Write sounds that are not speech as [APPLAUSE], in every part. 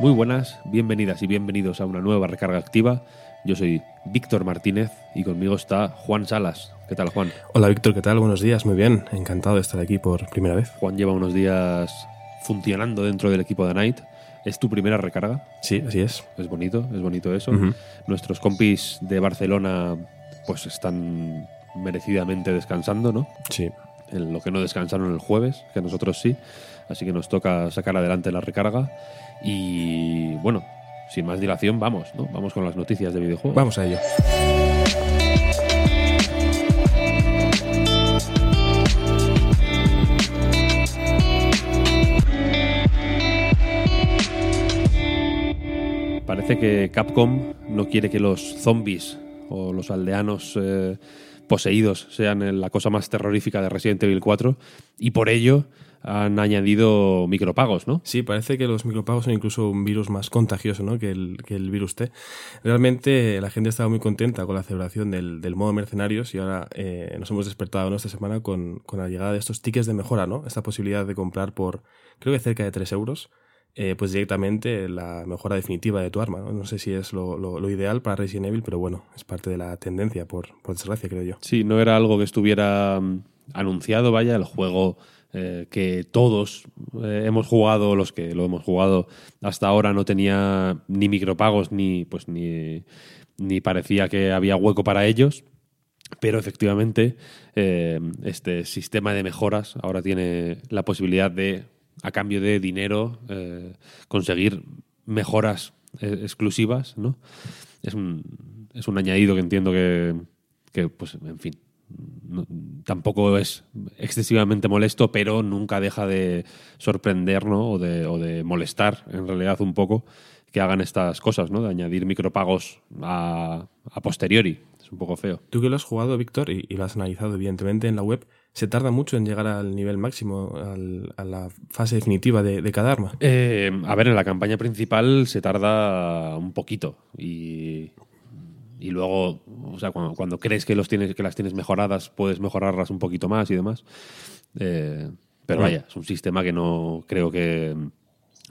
Muy buenas, bienvenidas y bienvenidos a una nueva recarga activa. Yo soy Víctor Martínez y conmigo está Juan Salas. ¿Qué tal, Juan? Hola Víctor, ¿qué tal? Buenos días, muy bien. Encantado de estar aquí por primera vez. Juan lleva unos días funcionando dentro del equipo de Night. ¿Es tu primera recarga? Sí, así es. Es bonito, es bonito eso. Nuestros compis de Barcelona pues están merecidamente descansando, ¿no? Sí. En lo que no descansaron el jueves, que nosotros sí. Así que nos toca sacar adelante la recarga. Y bueno, sin más dilación, vamos, ¿no? Vamos con las noticias de videojuegos. Vamos a ello. Parece que Capcom no quiere que los zombies o los aldeanos eh, poseídos sean la cosa más terrorífica de Resident Evil 4 y por ello han añadido micropagos, ¿no? Sí, parece que los micropagos son incluso un virus más contagioso ¿no? que, el, que el virus T. Realmente la gente estaba muy contenta con la celebración del, del modo mercenarios y ahora eh, nos hemos despertado esta semana con, con la llegada de estos tickets de mejora, ¿no? Esta posibilidad de comprar por creo que cerca de 3 euros eh, pues directamente la mejora definitiva de tu arma. No, sé si es lo, lo- ideal para Resident Evil, pero bueno, es parte de la tendencia, por, por desgracia, creo yo. Sí, no era algo que estuviera mm, anunciado, vaya, el juego eh, que todos eh, hemos jugado, los que lo hemos jugado hasta ahora, no tenía ni micropagos ni pues ni, ni parecía que había hueco para ellos. Pero efectivamente, este sistema de mejoras ahora tiene la posibilidad de, a cambio de dinero, eh, conseguir mejoras eh, exclusivas, ¿no? Es un, es un añadido que entiendo que, que, pues, en fin, tampoco es excesivamente molesto, pero nunca deja de sorprender, ¿no? O de, o de molestar, en realidad, un poco que hagan estas cosas, ¿no? De añadir micropagos a, a posteriori. Es un poco feo. Tú que lo has jugado, Víctor, y, y lo has analizado evidentemente en la web, ¿se tarda mucho en llegar al nivel máximo, al- a la fase definitiva de, de cada arma? Eh, a ver, en la campaña principal se tarda un poquito y, y luego, o sea, cuando, cuando crees que, los tienes, que las tienes mejoradas, puedes mejorarlas un poquito más y demás. Eh, pero vaya, es un sistema que no creo que...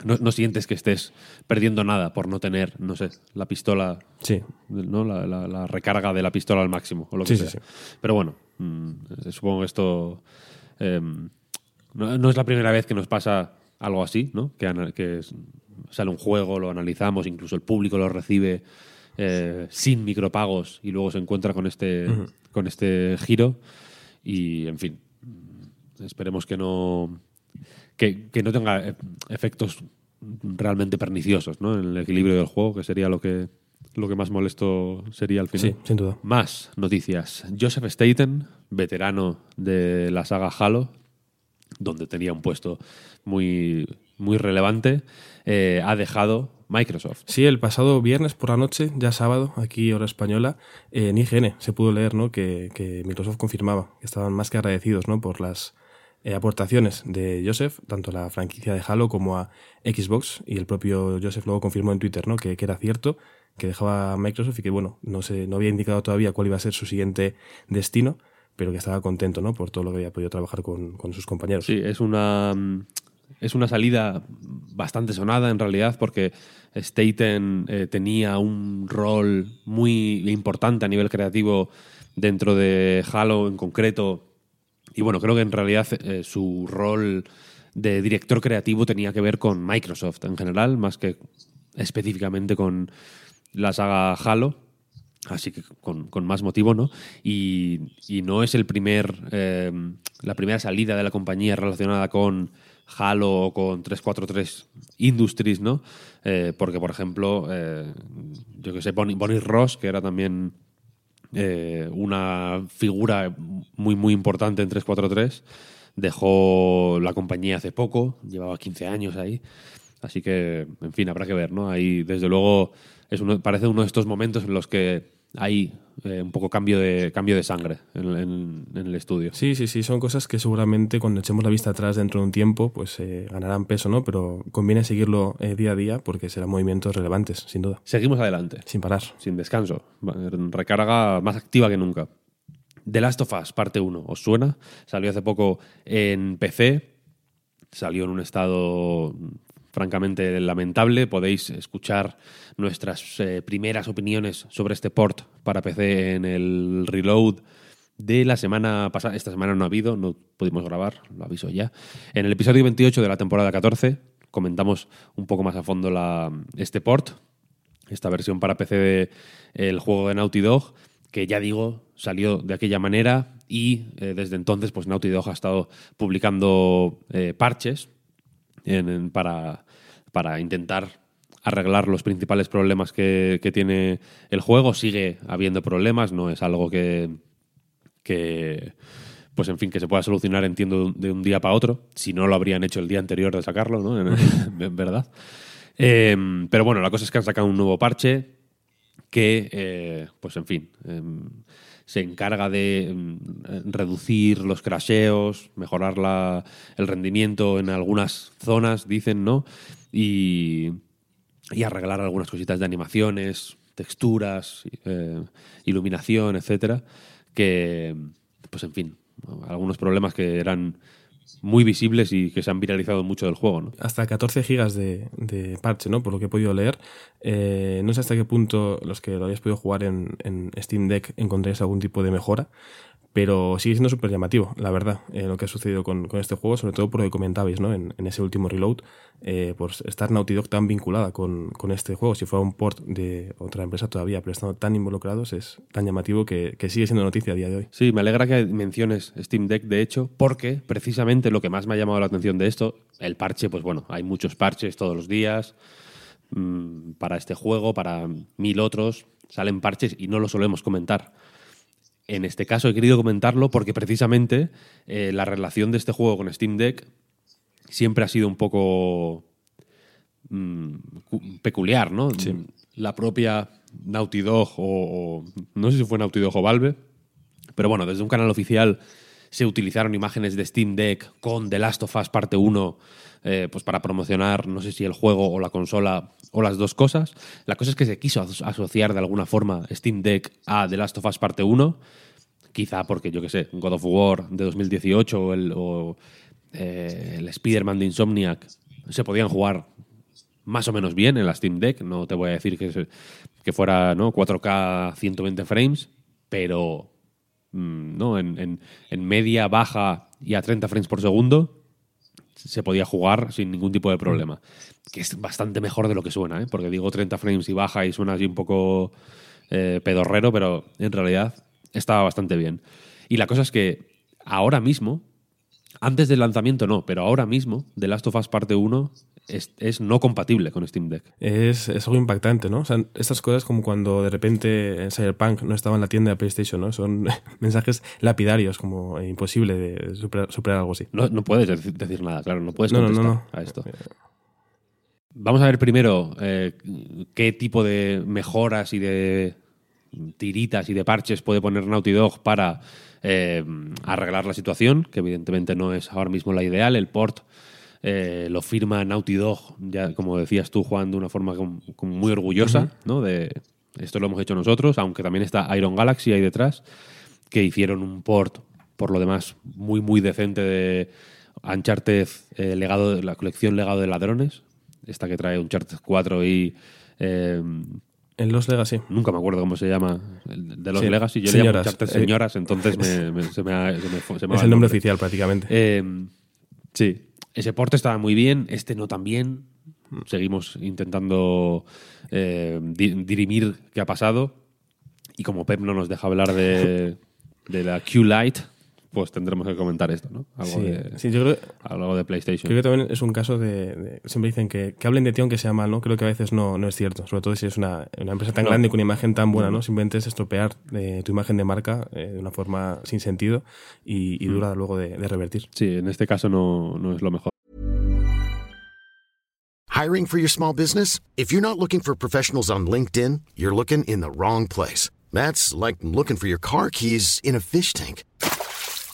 No, no sientes que estés perdiendo nada por no tener, no sé, la pistola, Sí. ¿no? La, la- la recarga de la pistola al máximo o lo que Sí, sea. sí. Pero bueno, mm, supongo que esto eh, no, no es la primera vez que nos pasa algo así, ¿no? Que, sale un juego, lo analizamos, incluso el público lo recibe eh, sin micropagos y luego se encuentra con este, con este giro. Y, en fin, mm, esperemos que no, que, que no tenga eh, efectos realmente perniciosos ¿no? en el equilibrio del juego, que sería lo que, lo que más molesto sería al final. Sí, sin duda. Más noticias. Joseph Staten, veterano de la saga Halo, donde tenía un puesto muy, muy relevante, eh, ha dejado Microsoft. Sí, el pasado viernes por la noche, ya sábado, aquí hora española, eh, en IGN se pudo leer ¿no? que, que Microsoft confirmaba que estaban más que agradecidos ¿no? por las eh, aportaciones de Joseph, tanto a la franquicia de Halo como a Xbox, y el propio Joseph luego confirmó en Twitter ¿no? que, que era cierto, que dejaba Microsoft y que bueno, no, se, no había indicado todavía cuál iba a ser su siguiente destino, pero que estaba contento ¿no? por todo lo que había podido trabajar con, con sus compañeros. Sí, es una, mm, es una salida bastante sonada en realidad porque Staten eh, tenía un rol muy importante a nivel creativo dentro de Halo en concreto. Y bueno, creo que en realidad eh, su rol de director creativo tenía que ver con Microsoft en general, más que específicamente con la saga Halo. Así que con, con más motivo, ¿no? Y, y no es el primer, eh, la primera salida de la compañía relacionada con Halo o con 343 Industries, ¿no? Eh, porque, por ejemplo, eh, yo que sé, Bonnie, Bonnie Ross, que era también eh, una figura muy, muy importante en 343 dejó la compañía hace poco, llevaba 15 años ahí. Así que, en fin, habrá que ver, ¿no? Ahí, desde luego, es parece uno de estos momentos en los que hay eh, un poco cambio de, cambio de sangre en, en- en el estudio. Sí, sí, sí, son cosas que seguramente cuando echemos la vista atrás dentro de un tiempo, pues eh, ganarán peso, ¿no? Pero conviene seguirlo eh, día a día porque serán movimientos relevantes, sin duda, Seguimos adelante. sin parar. sin descanso. Recarga más activa que nunca. The Last of Us, parte 1. ¿Os suena? Salió hace poco en PC. Salió en un estado francamente lamentable. Podéis escuchar nuestras eh, primeras opiniones sobre este port para PC en el reload de la semana pasada. Esta semana no ha habido, no pudimos grabar, lo aviso ya. En el episodio 28 de la temporada 14 comentamos un poco más a fondo la, este port, esta versión para PC de el juego de Naughty Dog, que ya digo, salió de aquella manera y eh, desde entonces pues Naughty Dog ha estado publicando eh, parches para, para intentar arreglar los principales problemas que, que tiene el juego. Sigue habiendo problemas, no es algo que, que pues en fin, que se pueda solucionar, entiendo, de un- día para otro. Si no, lo habrían hecho el día anterior de sacarlo, ¿no? [LAUGHS] En, verdad. Eh, pero bueno, la cosa es que han sacado un nuevo parche que, eh, pues en fin, em, se encarga de em, reducir los crasheos, mejorar la- el rendimiento en algunas zonas, dicen, ¿no? Y, y arreglar algunas cositas de animaciones, texturas, eh, iluminación, etcétera, que, pues en fin, algunos problemas que eran muy visibles y que se han viralizado mucho del juego, ¿no? hasta 14 gigas de, de parche, ¿no? Por lo que he podido leer. Eh, no sé hasta qué punto los que lo hayáis podido jugar en, en Steam Deck encontráis algún tipo de mejora, pero sigue siendo súper llamativo, la verdad, eh, lo que ha sucedido con, este juego, sobre todo por lo que comentabais, ¿no? En, ese último reload, eh, por estar Naughty Dog tan vinculada con, este juego, si fuera un port de otra empresa todavía, pero estando tan involucrados, es tan llamativo que, que sigue siendo noticia a día de hoy. Sí, me alegra que menciones Steam Deck, de hecho, porque precisamente lo que más me ha llamado la atención de esto, el parche, pues bueno, hay muchos parches todos los días mm, para este juego, para mil otros, salen parches y no lo solemos comentar. En este caso he querido comentarlo porque precisamente eh, la relación de este juego con Steam Deck siempre ha sido un poco mm, cu- peculiar, ¿no? La propia Naughty Dog o, o- no sé si fue Naughty Dog o Valve, pero bueno, desde un canal oficial se utilizaron imágenes de Steam Deck con The Last of Us parte 1 eh, pues para promocionar, no sé si el juego o la consola o las dos cosas. La cosa es que se quiso aso- asociar de alguna forma Steam Deck a The Last of Us parte 1, quizá porque, yo qué sé, God of War de 2018 o el, o, eh, el Spider-Man de Insomniac se podían jugar más o menos bien en la Steam Deck. No te voy a decir que, se- que fuera ¿no? 4K 120 frames, pero mm, ¿no? En- en media, baja y a 30 frames por segundo se podía jugar sin ningún tipo de problema. Que es bastante mejor de lo que suena, ¿eh? porque digo 30 frames y baja y suena así un poco eh, pedorrero, pero en realidad estaba bastante bien. Y la cosa es que ahora mismo, antes del lanzamiento no, pero ahora mismo, The Last of Us Parte 1 es, es no compatible con Steam Deck. Es, es algo impactante, ¿no? O sea, estas cosas como cuando de repente en Cyberpunk no estaba en la tienda de PlayStation, ¿no? Son [LAUGHS] mensajes lapidarios, como imposible de superar, superar algo así. No, no puedes dec- decir nada, claro, no puedes No, no, contestar no, no. a esto. Vamos a ver primero eh, qué tipo de mejoras y de tiritas y de parches puede poner Naughty Dog para eh, arreglar la situación, que evidentemente no es ahora mismo la ideal. El port eh, lo firma Naughty Dog, ya como decías tú, Juan, de una forma como, como muy orgullosa, ¿no? De esto lo hemos hecho nosotros, aunque también está Iron Galaxy ahí detrás, que hicieron un port, por lo demás, muy, muy decente de Uncharted, eh, legado de la colección Legado de Ladrones, esta que trae Uncharted 4 y... eh, En Los Legacy. Nunca me acuerdo cómo se llama. de los Sí, Legacy. Yo le señoras. llamo Uncharted señoras, entonces me, me- se me, ha- se me [LAUGHS] se Es el nombre oficial prácticamente. Sí. Ese porte estaba muy bien, este no tan bien. Seguimos intentando eh, di- dirimir qué ha pasado. Y como Pep no nos deja hablar de, de la Q-Lite, pues tendremos que comentar esto, ¿no? Algo, Sí, de, sí, yo creo, algo de PlayStation. creo que también es un caso de, de- Siempre dicen que, que hablen de ti aunque sea mal, ¿no? Creo que a veces no, no es cierto. Sobre todo si es una, una empresa tan No. grande con una imagen tan buena, ¿no? Simplemente es estropear eh, tu imagen de marca eh, de una forma sin sentido y, y dura luego de, de revertir. Sí, en este caso no, no es lo mejor. Hiring for your small business? If you're not looking for professionals on LinkedIn, you're looking in the wrong place. That's like looking for your car keys in a fish tank.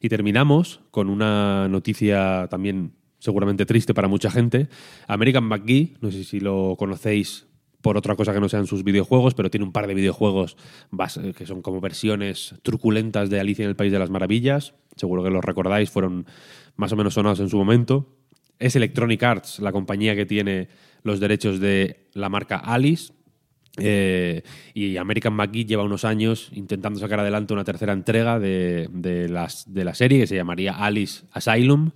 Y terminamos con una noticia también seguramente triste para mucha gente. American McGee, no sé si lo conocéis por otra cosa que no sean sus videojuegos, pero tiene un par de videojuegos bas- que son como versiones truculentas de Alicia en el País de las Maravillas. Seguro que los recordáis, fueron más o menos sonados en su momento. Es Electronic Arts, la compañía que tiene los derechos de la marca Alice, eh, y American McGee lleva unos años intentando sacar adelante una tercera entrega de, de las, de la serie que se llamaría Alice Asylum.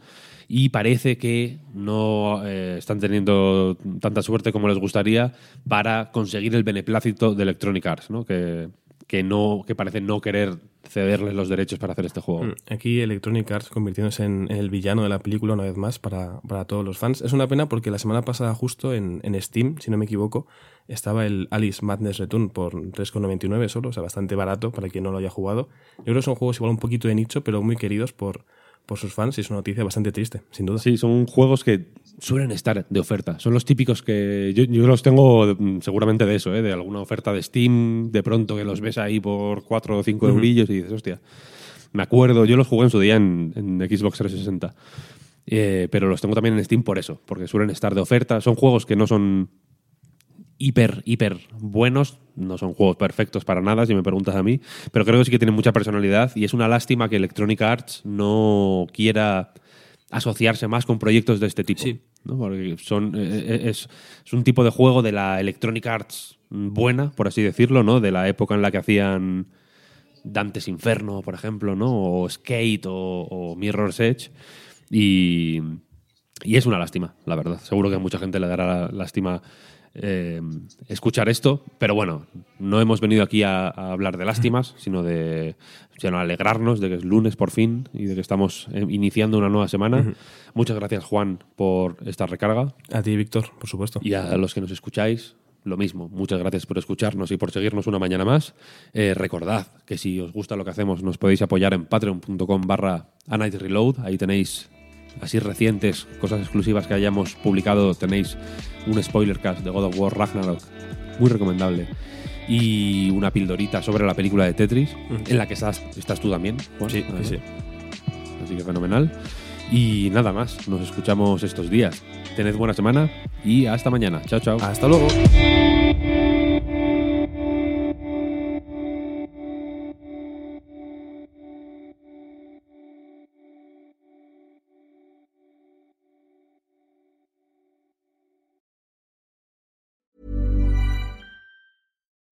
Y parece que no eh, están teniendo tanta suerte como les gustaría para conseguir el beneplácito de Electronic Arts, ¿no? que, que, no, que parece no querer cederles los derechos para hacer este juego. Mm, Aquí Electronic Arts convirtiéndose en, en el villano de la película una vez más para, para todos los fans. Es una pena porque la semana pasada justo en, en Steam, si no me equivoco, estaba el Alice Madness Return por 3,99 solo, o sea, bastante barato para quien no lo haya jugado. Yo creo que son juegos igual un poquito de nicho, pero muy queridos por, por sus fans y es una noticia bastante triste, sin duda. Sí, son juegos que suelen estar de oferta. Son los típicos que yo, yo los tengo mm, seguramente de eso, ¿eh? de alguna oferta de Steam, de pronto que los ves ahí por 4 o 5 eurillos y dices, hostia. Me acuerdo, yo los jugué en su día en, en Xbox 360. Eh, pero los tengo también en Steam por eso, porque suelen estar de oferta. Son juegos que no son hiper, hiper buenos. No son juegos perfectos para nada, si me preguntas a mí. Pero creo que sí que tienen mucha personalidad y es una lástima que Electronic Arts no quiera asociarse más con proyectos de este tipo. Sí. ¿no? Porque son, eh, es, es un tipo de juego de la Electronic Arts buena, por así decirlo, ¿no? De la época en la que hacían Dantes Inferno, por ejemplo, ¿no? O Skate o, o Mirror's Edge. Y, y es una lástima, la verdad. Seguro que a mucha gente le dará lástima eh, escuchar esto, pero bueno, no hemos venido aquí a, a hablar de lástimas, [LAUGHS] sino de sino a alegrarnos de que es lunes por fin y de que estamos eh, iniciando una nueva semana. Muchas gracias, Juan, por esta recarga. A ti, Víctor, por supuesto. Y a los que nos escucháis, lo mismo. Muchas gracias por escucharnos y por seguirnos una mañana más. Eh, recordad que si os gusta lo que hacemos, nos podéis apoyar en patreon.com barra Reload. Ahí tenéis así recientes, cosas exclusivas que hayamos publicado. Tenéis un spoiler cast de God of War Ragnarok, muy recomendable. Y una pildorita sobre la película de Tetris, en la que estás, estás tú también. Juan, Sí, además. sí. Así que fenomenal. Y nada más, nos escuchamos estos días. Tened buena semana y hasta mañana. Chao, chao. Hasta luego.